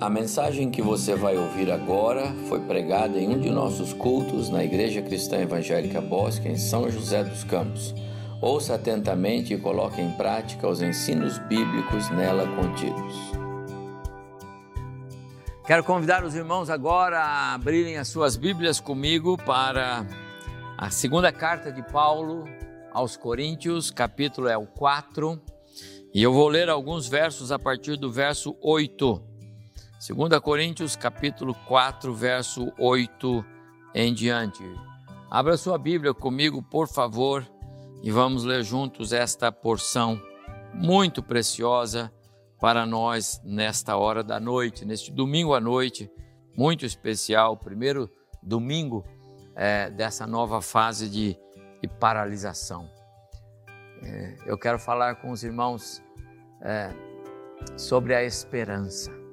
A mensagem que você vai ouvir agora foi pregada em um de nossos cultos na Igreja Cristã Evangélica Bosque, em São José dos Campos. Ouça atentamente e coloque em prática os ensinos bíblicos nela contidos. Quero convidar os irmãos agora a abrirem as suas Bíblias comigo para a segunda carta de Paulo aos Coríntios, capítulo é o 4, e eu vou ler alguns versos a partir do verso 8. 2 Coríntios capítulo 4, verso 8 em diante. Abra sua Bíblia comigo, por favor, e vamos ler juntos esta porção muito preciosa para nós nesta hora da noite, neste domingo à noite, muito especial, primeiro domingo é, dessa nova fase de, de paralisação. É, eu quero falar com os irmãos é, sobre a esperança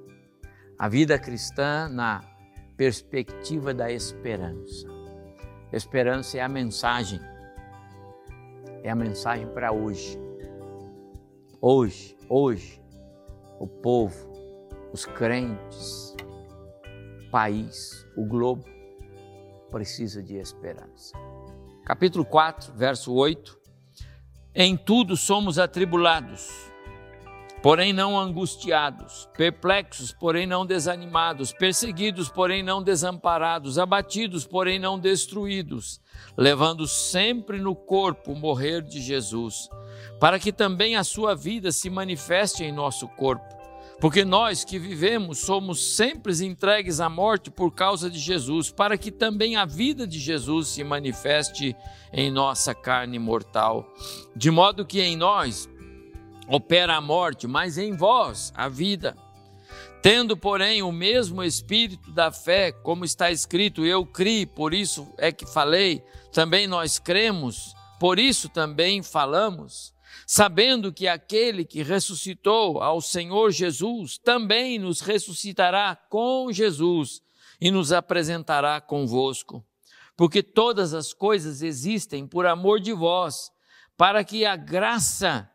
a vida cristã na perspectiva da esperança. Esperança é a mensagem, é a mensagem para hoje. Hoje, hoje, o povo, os crentes, o país, o globo precisa de esperança. Capítulo 4, verso 8. Em tudo somos atribulados porém não angustiados, perplexos, porém não desanimados, perseguidos, porém não desamparados, abatidos, porém não destruídos, levando sempre no corpo o morrer de Jesus, para que também a sua vida se manifeste em nosso corpo. Porque nós que vivemos somos sempre entregues à morte por causa de Jesus, para que também a vida de Jesus se manifeste em nossa carne mortal. De modo que em nós, opera a morte, mas em vós a vida. Tendo, porém, o mesmo espírito da fé, como está escrito, eu criei, por isso é que falei, também nós cremos, por isso também falamos, sabendo que aquele que ressuscitou ao Senhor Jesus também nos ressuscitará com Jesus e nos apresentará convosco. Porque todas as coisas existem por amor de vós, para que a graça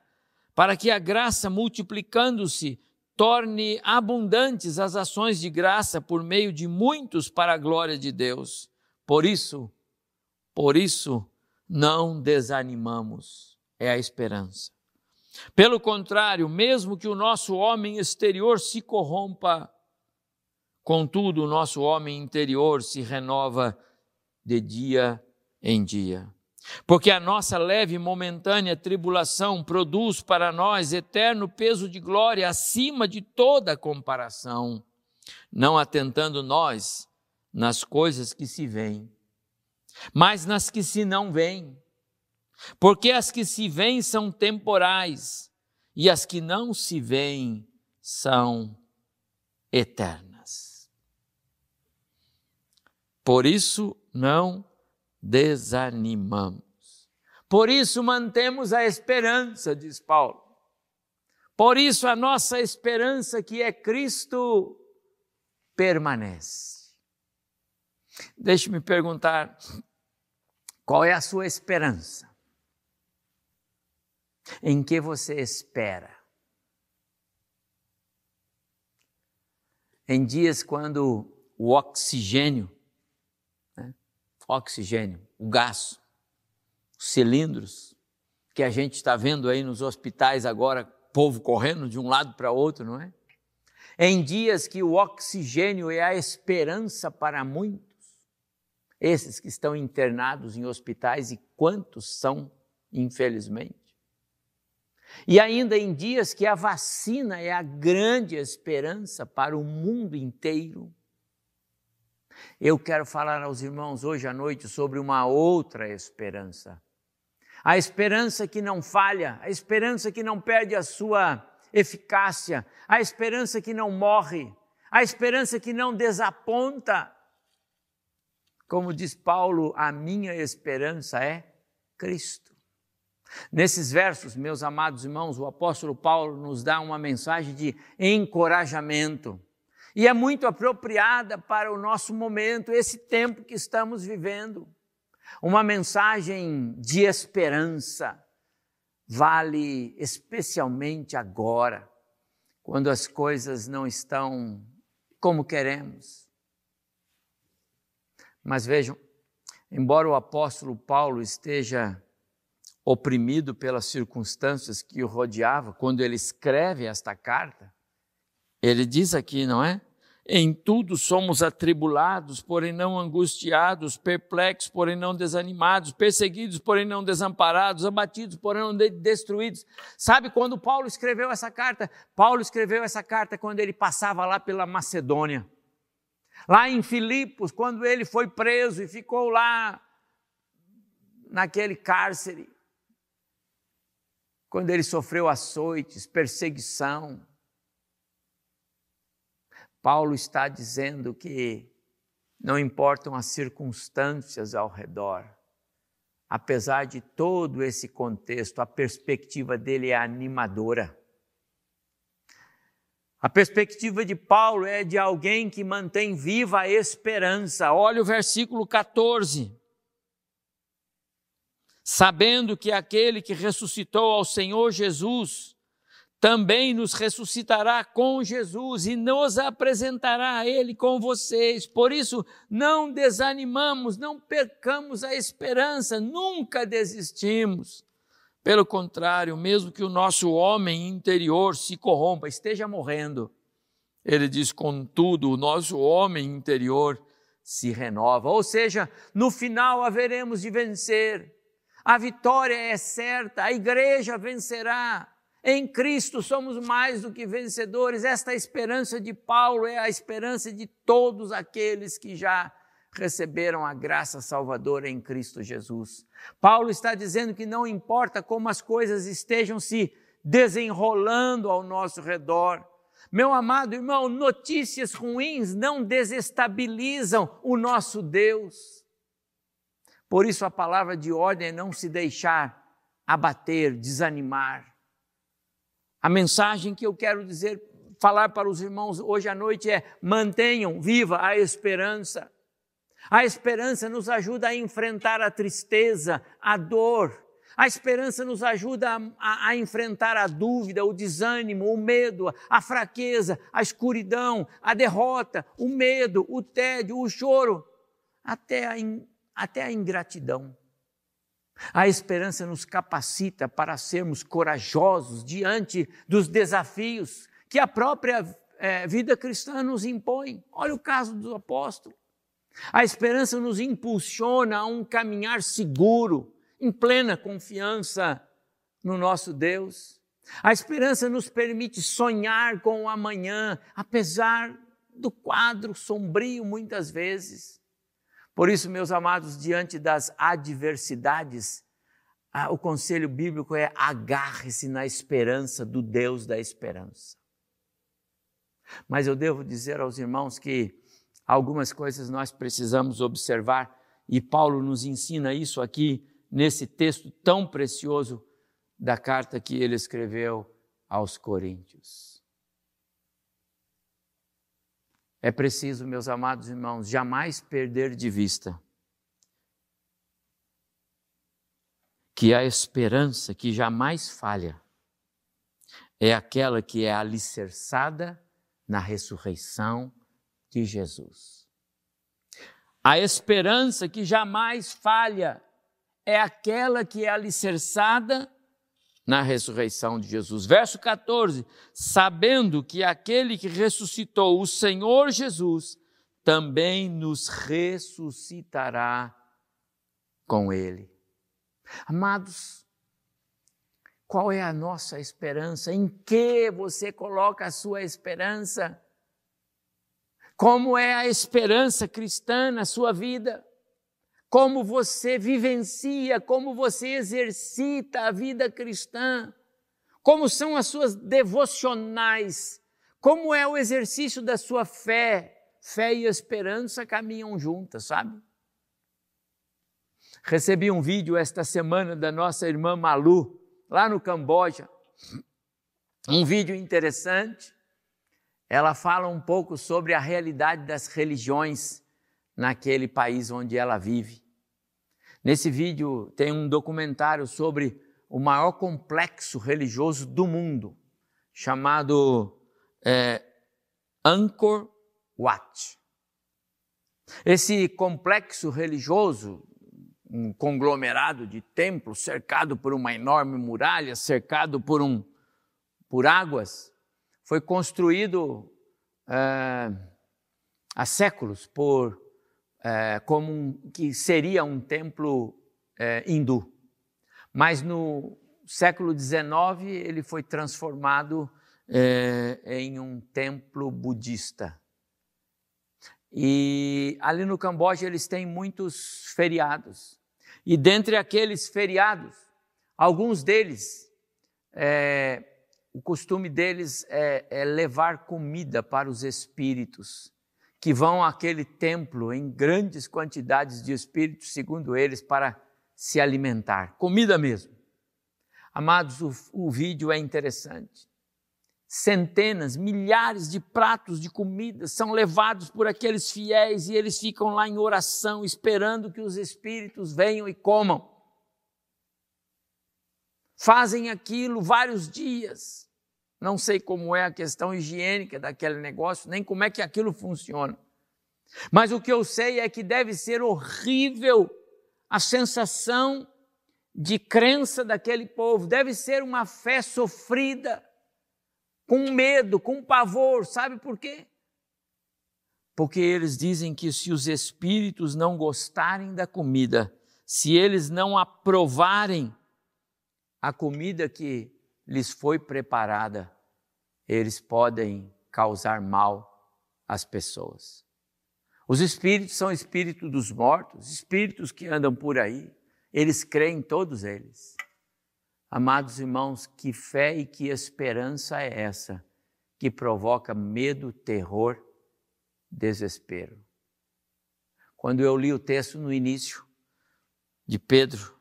para que a graça, multiplicando-se, torne abundantes as ações de graça por meio de muitos para a glória de Deus. Por isso, por isso, não desanimamos, é a esperança. Pelo contrário, mesmo que o nosso homem exterior se corrompa, contudo, o nosso homem interior se renova de dia em dia. Porque a nossa leve e momentânea tribulação produz para nós eterno peso de glória acima de toda comparação, não atentando nós nas coisas que se veem, mas nas que se não veem. Porque as que se veem são temporais e as que não se veem são eternas. Por isso, não desanimamos. Por isso mantemos a esperança, diz Paulo. Por isso a nossa esperança, que é Cristo, permanece. Deixe-me perguntar: qual é a sua esperança? Em que você espera? Em dias quando o oxigênio oxigênio, o gás, os cilindros que a gente está vendo aí nos hospitais agora, povo correndo de um lado para outro, não é? Em dias que o oxigênio é a esperança para muitos, esses que estão internados em hospitais e quantos são, infelizmente. E ainda em dias que a vacina é a grande esperança para o mundo inteiro, eu quero falar aos irmãos hoje à noite sobre uma outra esperança. A esperança que não falha, a esperança que não perde a sua eficácia, a esperança que não morre, a esperança que não desaponta. Como diz Paulo, a minha esperança é Cristo. Nesses versos, meus amados irmãos, o apóstolo Paulo nos dá uma mensagem de encorajamento e é muito apropriada para o nosso momento, esse tempo que estamos vivendo. Uma mensagem de esperança vale especialmente agora, quando as coisas não estão como queremos. Mas vejam, embora o apóstolo Paulo esteja oprimido pelas circunstâncias que o rodeavam, quando ele escreve esta carta, ele diz aqui, não é? Em tudo somos atribulados, porém não angustiados, perplexos, porém não desanimados, perseguidos, porém não desamparados, abatidos, porém não destruídos. Sabe quando Paulo escreveu essa carta? Paulo escreveu essa carta quando ele passava lá pela Macedônia. Lá em Filipos, quando ele foi preso e ficou lá naquele cárcere. Quando ele sofreu açoites, perseguição, Paulo está dizendo que não importam as circunstâncias ao redor, apesar de todo esse contexto, a perspectiva dele é animadora. A perspectiva de Paulo é de alguém que mantém viva a esperança. Olha o versículo 14. Sabendo que aquele que ressuscitou ao Senhor Jesus também nos ressuscitará com Jesus e nos apresentará a Ele com vocês. Por isso, não desanimamos, não percamos a esperança, nunca desistimos. Pelo contrário, mesmo que o nosso homem interior se corrompa, esteja morrendo, ele diz: contudo, o nosso homem interior se renova. Ou seja, no final haveremos de vencer. A vitória é certa, a igreja vencerá em Cristo somos mais do que vencedores. Esta esperança de Paulo é a esperança de todos aqueles que já receberam a graça salvadora em Cristo Jesus. Paulo está dizendo que não importa como as coisas estejam se desenrolando ao nosso redor. Meu amado irmão, notícias ruins não desestabilizam o nosso Deus. Por isso a palavra de ordem é não se deixar abater, desanimar. A mensagem que eu quero dizer, falar para os irmãos hoje à noite é: mantenham viva a esperança. A esperança nos ajuda a enfrentar a tristeza, a dor. A esperança nos ajuda a, a, a, enfrentar a dúvida, o desânimo, o medo, a fraqueza, a escuridão, a derrota, o medo, o tédio, o choro, até a, in, até a ingratidão. A esperança nos capacita para sermos corajosos diante dos desafios que a própria é, vida cristã nos impõe. Olha o caso do apóstolo. A esperança nos impulsiona a um caminhar seguro, em plena confiança no nosso Deus. A esperança nos permite sonhar com o amanhã, apesar do quadro sombrio muitas vezes. Por isso, meus amados, diante das adversidades, o conselho bíblico é agarre-se na esperança do Deus da esperança. Mas eu devo dizer aos irmãos que algumas coisas nós precisamos observar, e Paulo nos ensina isso aqui nesse texto tão precioso da carta que ele escreveu aos Coríntios. É preciso, meus amados irmãos, jamais perder de vista que a esperança que jamais falha é aquela que é alicerçada na ressurreição de Jesus. A esperança que jamais falha é aquela que é alicerçada na ressurreição de Jesus. Verso 14: Sabendo que aquele que ressuscitou o Senhor Jesus também nos ressuscitará com ele. Amados, qual é a nossa esperança? Em que você coloca a sua esperança? Como é a esperança cristã na sua vida? Como você vivencia, como você exercita a vida cristã, como são as suas devocionais, como é o exercício da sua fé. Fé e esperança caminham juntas, sabe? Recebi um vídeo esta semana da nossa irmã Malu, lá no Camboja. Um vídeo interessante. Ela fala um pouco sobre a realidade das religiões naquele país onde ela vive. Nesse vídeo tem um documentário sobre o maior complexo religioso do mundo, chamado é, Angkor Wat. Esse complexo religioso, um conglomerado de templos, cercado por uma enorme muralha, cercado por, um, por águas, foi construído é, há séculos por é, como um, que seria um templo é, hindu. Mas no século XIX ele foi transformado é, em um templo budista. E ali no Camboja eles têm muitos feriados. E dentre aqueles feriados, alguns deles, é, o costume deles é, é levar comida para os espíritos que vão àquele templo em grandes quantidades de espíritos, segundo eles, para se alimentar. Comida mesmo. Amados, o, o vídeo é interessante. Centenas, milhares de pratos de comida são levados por aqueles fiéis e eles ficam lá em oração, esperando que os espíritos venham e comam. Fazem aquilo vários dias. Não sei como é a questão higiênica daquele negócio, nem como é que aquilo funciona. Mas o que eu sei é que deve ser horrível a sensação de crença daquele povo, deve ser uma fé sofrida, com medo, com pavor, sabe por quê? Porque eles dizem que se os espíritos não gostarem da comida, se eles não aprovarem a comida que lhes foi preparada, eles podem causar mal às pessoas. Os espíritos são espíritos dos mortos, espíritos que andam por aí, eles creem todos eles. Amados irmãos, que fé e que esperança é essa que provoca medo, terror, desespero? Quando eu li o texto no início de Pedro,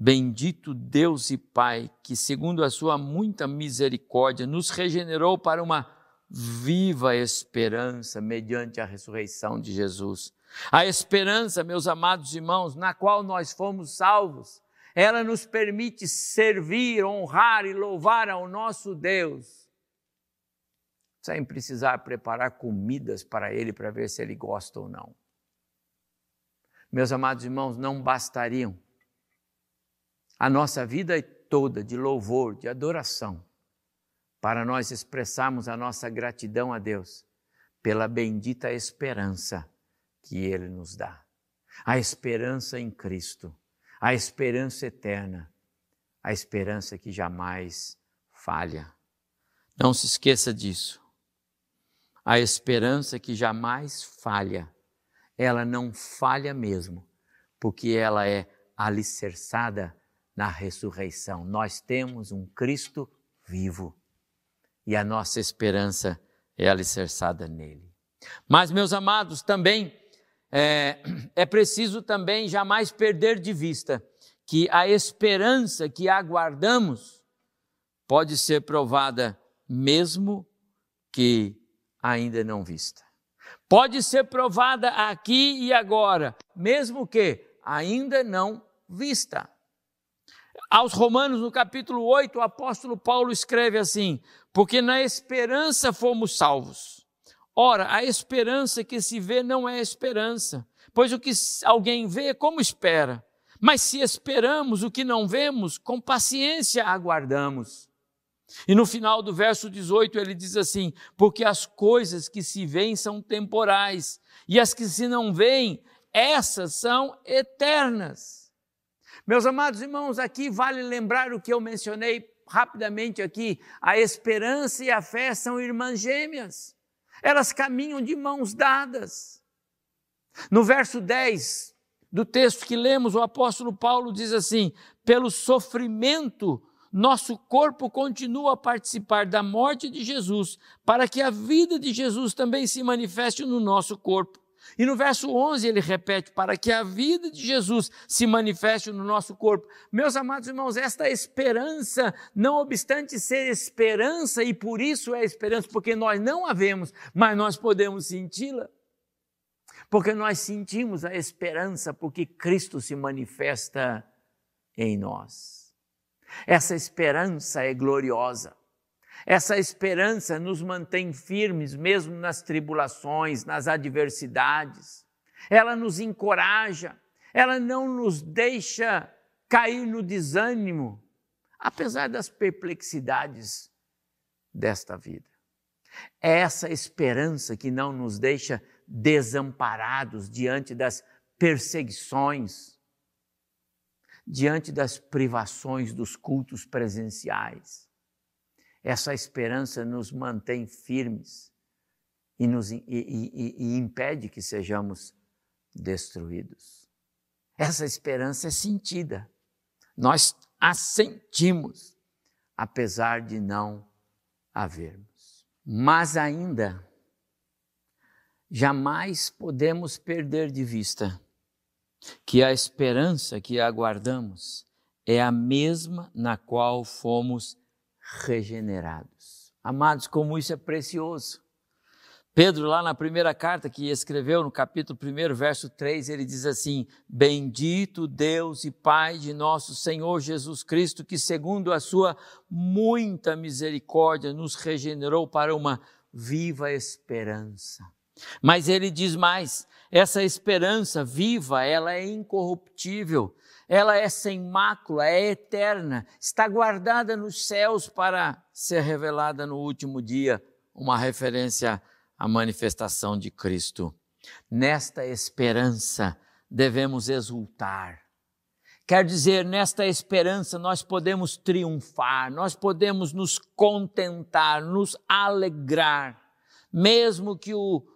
Bendito Deus e Pai, que, segundo a sua muita misericórdia, nos regenerou para uma viva esperança mediante a ressurreição de Jesus. A esperança, meus amados irmãos, na qual nós fomos salvos, ela nos permite servir, honrar e louvar ao nosso Deus, sem precisar preparar comidas para Ele para ver se Ele gosta ou não. Meus amados irmãos, não bastariam a nossa vida toda de louvor, de adoração, para nós expressarmos a nossa gratidão a Deus pela bendita esperança que Ele nos dá. A esperança em Cristo, a esperança eterna, a esperança que jamais falha. Não se esqueça disso. A esperança que jamais falha, ela não falha mesmo, porque ela é alicerçada na ressurreição. Nós temos um Cristo vivo e a nossa esperança é alicerçada nele. Mas, meus amados, também é, é preciso também jamais perder de vista que a esperança que aguardamos pode ser provada mesmo que ainda não vista. Pode ser provada aqui e agora, mesmo que ainda não vista. Aos Romanos, no capítulo 8, o apóstolo Paulo escreve assim: Porque na esperança fomos salvos. Ora, a esperança que se vê não é esperança, pois o que alguém vê, como espera? Mas se esperamos o que não vemos, com paciência aguardamos. E no final do verso 18 ele diz assim: Porque as coisas que se veem são temporais, e as que se não veem, essas são eternas. Meus amados irmãos, aqui vale lembrar o que eu mencionei rapidamente aqui: a esperança e a fé são irmãs gêmeas, elas caminham de mãos dadas. No verso 10 do texto que lemos, o apóstolo Paulo diz assim: pelo sofrimento, nosso corpo continua a participar da morte de Jesus, para que a vida de Jesus também se manifeste no nosso corpo. E no verso 11 ele repete: para que a vida de Jesus se manifeste no nosso corpo. Meus amados irmãos, esta esperança, não obstante ser esperança, e por isso é esperança, porque nós não a vemos, mas nós podemos senti-la. Porque nós sentimos a esperança, porque Cristo se manifesta em nós. Essa esperança é gloriosa. Essa esperança nos mantém firmes mesmo nas tribulações, nas adversidades. Ela nos encoraja, ela não nos deixa cair no desânimo, apesar das perplexidades desta vida. É essa esperança que não nos deixa desamparados diante das perseguições, diante das privações dos cultos presenciais. Essa esperança nos mantém firmes e, nos, e, e, e impede que sejamos destruídos. Essa esperança é sentida. Nós a sentimos, apesar de não havermos. Mas ainda, jamais podemos perder de vista que a esperança que aguardamos é a mesma na qual fomos regenerados. Amados, como isso é precioso. Pedro, lá na primeira carta que escreveu, no capítulo 1, verso 3, ele diz assim: Bendito Deus e Pai de nosso Senhor Jesus Cristo, que, segundo a sua muita misericórdia, nos regenerou para uma viva esperança. Mas ele diz mais: essa esperança viva, ela é incorruptível, ela é sem mácula, é eterna, está guardada nos céus para ser revelada no último dia. Uma referência a manifestação de Cristo. Nesta esperança devemos exultar. Quer dizer, nesta esperança nós podemos triunfar, nós podemos nos contentar, nos alegrar, mesmo que o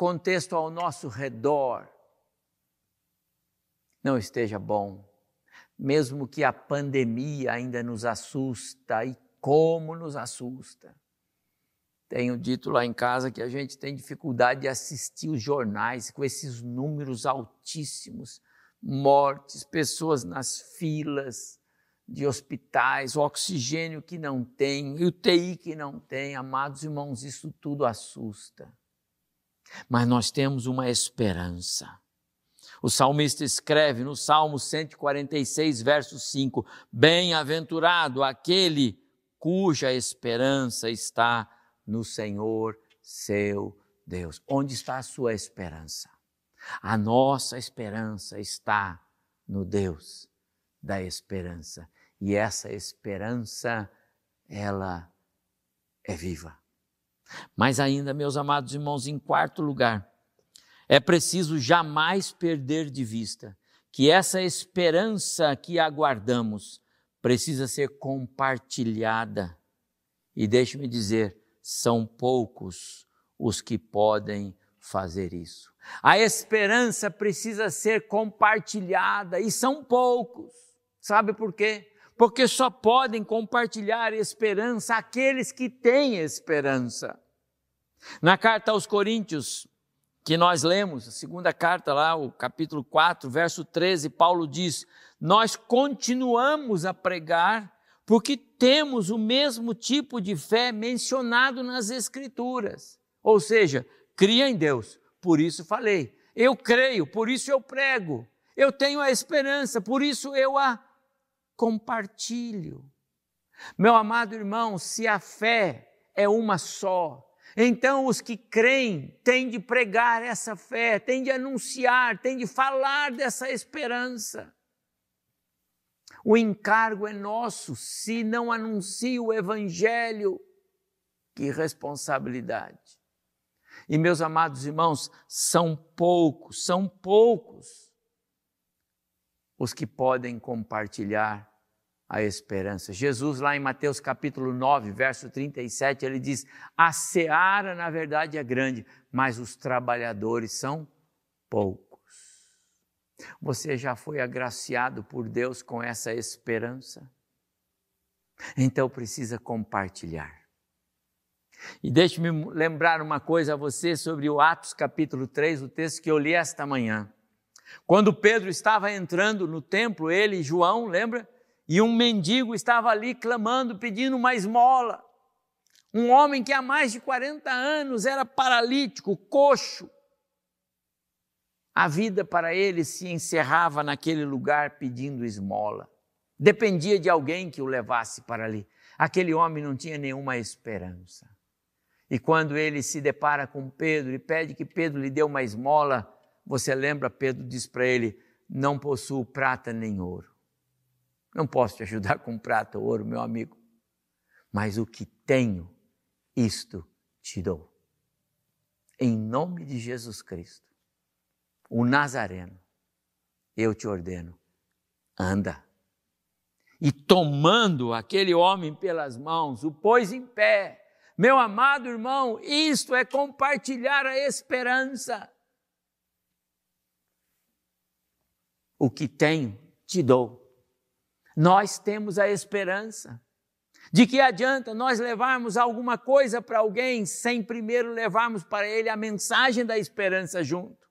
contexto ao nosso redor não esteja bom, mesmo que a pandemia ainda nos assusta e como nos assusta. Tenho dito lá em casa que a gente tem dificuldade de assistir os jornais com esses números altíssimos, mortes, pessoas nas filas de hospitais, oxigênio que não tem, UTI que não tem. Amados irmãos, isso tudo assusta. Mas nós temos uma esperança. O salmista escreve no Salmo 146, verso 5: Bem-aventurado aquele cuja esperança está no Senhor seu Deus. Onde está a sua esperança? A nossa esperança está no Deus da esperança. E essa esperança, ela é viva. Mas ainda, meus amados irmãos, em quarto lugar, é preciso jamais perder de vista que essa esperança que aguardamos precisa ser compartilhada. E deixe-me dizer, são poucos os que podem fazer isso. A esperança precisa ser compartilhada e são poucos. Sabe por quê? Porque só podem compartilhar esperança aqueles que têm esperança. Na carta aos Coríntios, que nós lemos, a segunda carta lá, o capítulo 4, verso 13, Paulo diz: Nós continuamos a pregar porque temos o mesmo tipo de fé mencionado nas Escrituras. Ou seja, cria em Deus, por isso falei. Eu creio, por isso eu prego. Eu tenho a esperança, por isso eu a compartilho. Meu amado irmão, se a fé é uma só, então os que creem têm de pregar essa fé, têm de anunciar, têm de falar dessa esperança. O encargo é nosso. Se não anuncia o Evangelho, que responsabilidade. E meus amados irmãos, são poucos, são poucos os que podem compartilhar a esperança. Jesus, lá em Mateus capítulo 9, verso 37, ele diz: A seara, na verdade, é grande, mas os trabalhadores são poucos. Você já foi agraciado por Deus com essa esperança? Então precisa compartilhar. E deixe-me lembrar uma coisa a você sobre o Atos capítulo 3, o texto que eu li esta manhã. Quando Pedro estava entrando no templo, ele e João, lembra? E um mendigo estava ali clamando, pedindo uma esmola. Um homem que há mais de 40 anos era paralítico, coxo, a vida para ele se encerrava naquele lugar pedindo esmola. Dependia de alguém que o levasse para ali. Aquele homem não tinha nenhuma esperança. E quando ele se depara com Pedro e pede que Pedro lhe dê uma esmola, você lembra, Pedro diz para ele: Não possuo prata nem ouro. Não posso te ajudar com prata ou ouro, meu amigo, mas o que tenho, isto te dou. Em nome de Jesus Cristo, o Nazareno, eu te ordeno, anda. E tomando aquele homem pelas mãos, o pôs em pé meu amado irmão, isto é compartilhar a esperança. O que tenho, te dou. Nós temos a esperança. De que adianta nós levarmos alguma coisa para alguém sem primeiro levarmos para ele a mensagem da esperança junto?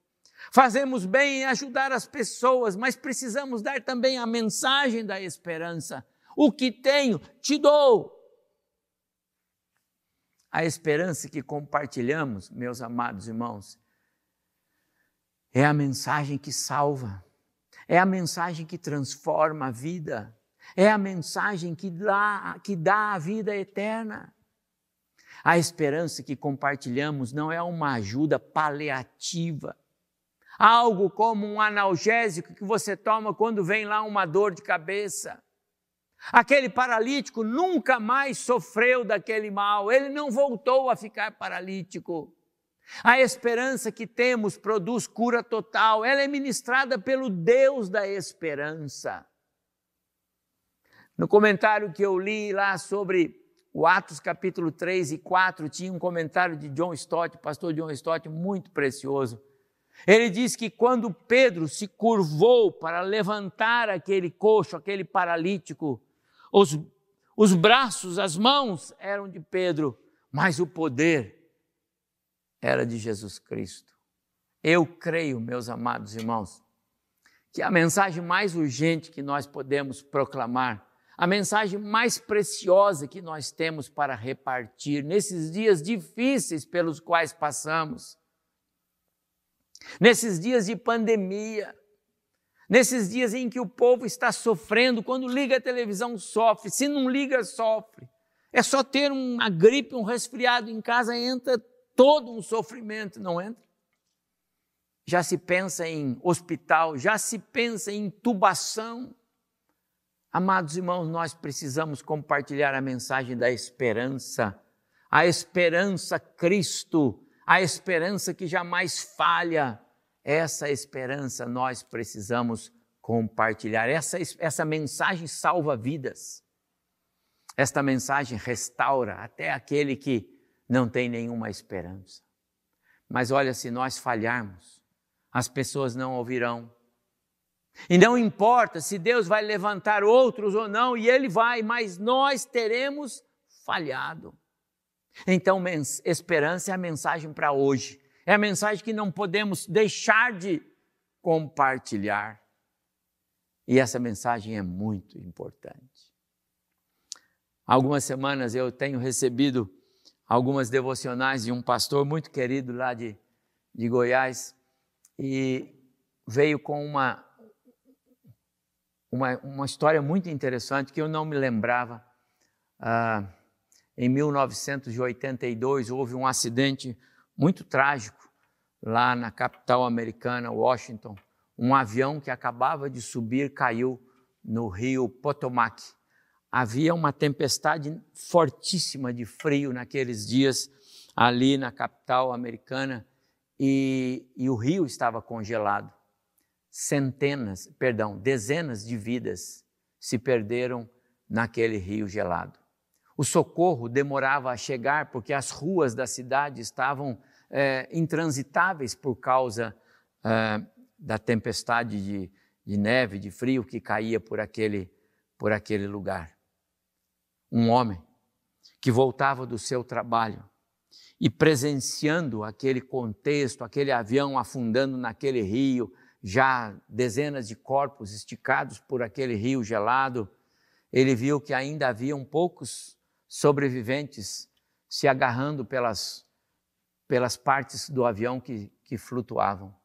Fazemos bem em ajudar as pessoas, mas precisamos dar também a mensagem da esperança. O que tenho, te dou. A esperança que compartilhamos, meus amados irmãos, é a mensagem que salva, é a mensagem que transforma a vida, é a mensagem que dá, que dá a vida eterna. A esperança que compartilhamos não é uma ajuda paliativa, algo como um analgésico que você toma quando vem lá uma dor de cabeça. Aquele paralítico nunca mais sofreu daquele mal, ele não voltou a ficar paralítico. A esperança que temos produz cura total, ela é ministrada pelo Deus da esperança. No comentário que eu li lá sobre o Atos capítulo 3 e 4, tinha um comentário de John Stott, pastor John Stott, muito precioso. Ele diz que quando Pedro se curvou para levantar aquele coxo, aquele paralítico, os, os braços, as mãos eram de Pedro, mas o poder era de Jesus Cristo. Eu creio, meus amados irmãos, que a mensagem mais urgente que nós podemos proclamar, a mensagem mais preciosa que nós temos para repartir nesses dias difíceis pelos quais passamos, nesses dias de pandemia, Nesses dias em que o povo está sofrendo, quando liga a televisão, sofre, se não liga, sofre. É só ter uma gripe, um resfriado em casa, entra todo um sofrimento, não entra? Já se pensa em hospital, já se pensa em intubação. Amados irmãos, nós precisamos compartilhar a mensagem da esperança, a esperança Cristo, a esperança que jamais falha, essa esperança nós precisamos compartilhar. Essa, essa mensagem salva vidas. Esta mensagem restaura até aquele que não tem nenhuma esperança. Mas olha, se nós falharmos, as pessoas não ouvirão. E não importa se Deus vai levantar outros ou não, e Ele vai, mas nós teremos falhado. Então, esperança é a mensagem para hoje. É a mensagem que não podemos deixar de compartilhar. E essa mensagem é muito importante. Algumas semanas eu tenho recebido algumas devocionais de um pastor muito querido lá de, de Goiás e veio com uma, uma, uma história muito interessante que eu não me lembrava. Ah, em 1982 houve um acidente muito trágico lá na capital americana, Washington. Um avião que acabava de subir caiu no rio Potomac. Havia uma tempestade fortíssima de frio naqueles dias ali na capital americana e, e o rio estava congelado. Centenas, perdão, dezenas de vidas se perderam naquele rio gelado. O socorro demorava a chegar porque as ruas da cidade estavam é, intransitáveis por causa é, da tempestade de, de neve, de frio que caía por aquele, por aquele lugar. Um homem que voltava do seu trabalho e presenciando aquele contexto, aquele avião afundando naquele rio, já dezenas de corpos esticados por aquele rio gelado, ele viu que ainda haviam poucos sobreviventes se agarrando pelas pelas partes do avião que, que flutuavam.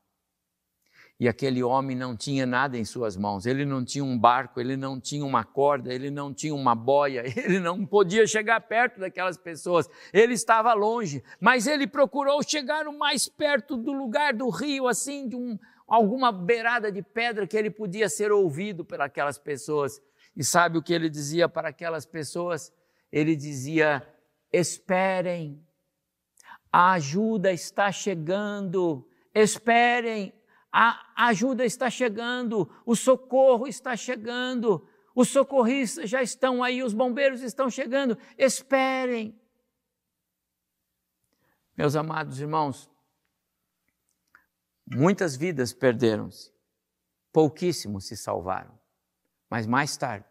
E aquele homem não tinha nada em suas mãos, ele não tinha um barco, ele não tinha uma corda, ele não tinha uma boia, ele não podia chegar perto daquelas pessoas, ele estava longe, mas ele procurou chegar o mais perto do lugar do rio, assim, de um, alguma beirada de pedra que ele podia ser ouvido pelas pessoas. E sabe o que ele dizia para aquelas pessoas? Ele dizia: esperem, a ajuda está chegando, esperem, a ajuda está chegando, o socorro está chegando, os socorristas já estão aí, os bombeiros estão chegando, esperem. Meus amados irmãos, muitas vidas perderam-se, pouquíssimos se salvaram, mas mais tarde,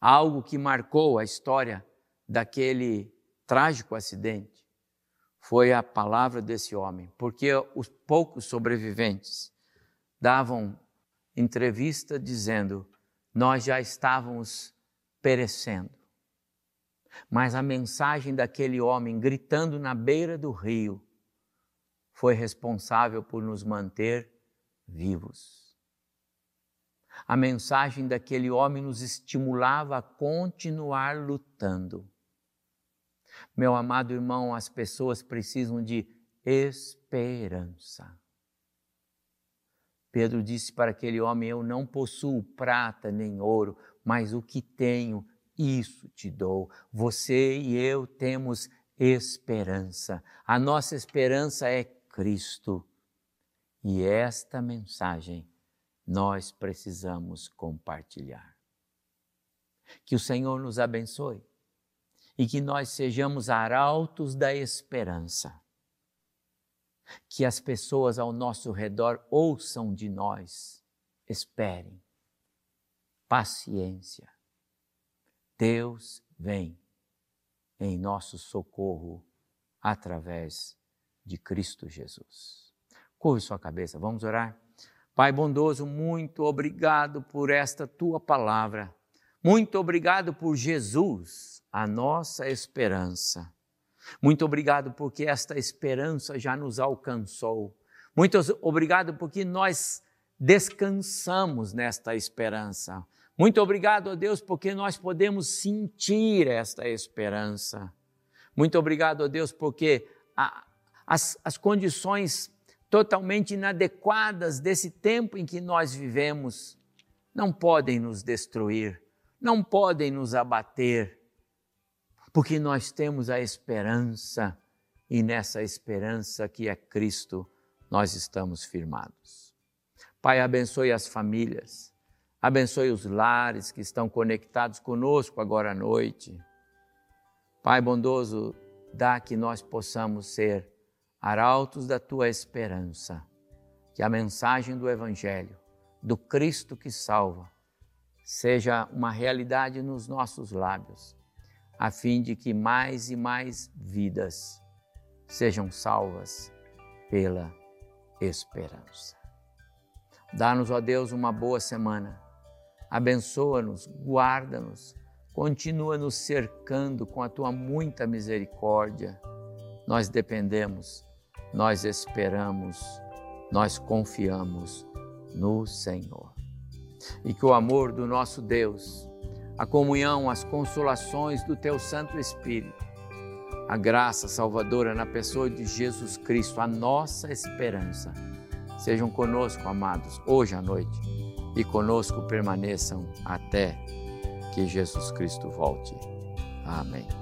algo que marcou a história daquele trágico acidente foi a palavra desse homem, porque os poucos sobreviventes davam entrevista dizendo: Nós já estávamos perecendo. Mas a mensagem daquele homem gritando na beira do rio foi responsável por nos manter vivos. A mensagem daquele homem nos estimulava a continuar lutando. Meu amado irmão, as pessoas precisam de esperança. Pedro disse para aquele homem: Eu não possuo prata nem ouro, mas o que tenho, isso te dou. Você e eu temos esperança. A nossa esperança é Cristo. E esta mensagem nós precisamos compartilhar. Que o Senhor nos abençoe e que nós sejamos arautos da esperança. Que as pessoas ao nosso redor ouçam de nós, esperem, paciência. Deus vem em nosso socorro através de Cristo Jesus. Curve sua cabeça, vamos orar? Pai bondoso, muito obrigado por esta tua palavra. Muito obrigado por Jesus a nossa esperança. Muito obrigado porque esta esperança já nos alcançou. Muito obrigado porque nós descansamos nesta esperança. Muito obrigado, ó Deus, porque nós podemos sentir esta esperança. Muito obrigado, ó Deus, porque a, as, as condições totalmente inadequadas desse tempo em que nós vivemos não podem nos destruir, não podem nos abater porque nós temos a esperança e nessa esperança que é Cristo nós estamos firmados. Pai, abençoe as famílias, abençoe os lares que estão conectados conosco agora à noite. Pai bondoso, dá que nós possamos ser arautos da tua esperança, que a mensagem do Evangelho, do Cristo que salva, seja uma realidade nos nossos lábios a fim de que mais e mais vidas sejam salvas pela esperança. Dá-nos, ó Deus, uma boa semana. Abençoa-nos, guarda-nos, continua nos cercando com a tua muita misericórdia. Nós dependemos, nós esperamos, nós confiamos no Senhor. E que o amor do nosso Deus, a comunhão, as consolações do Teu Santo Espírito, a graça salvadora na pessoa de Jesus Cristo, a nossa esperança. Sejam conosco, amados, hoje à noite e conosco permaneçam até que Jesus Cristo volte. Amém.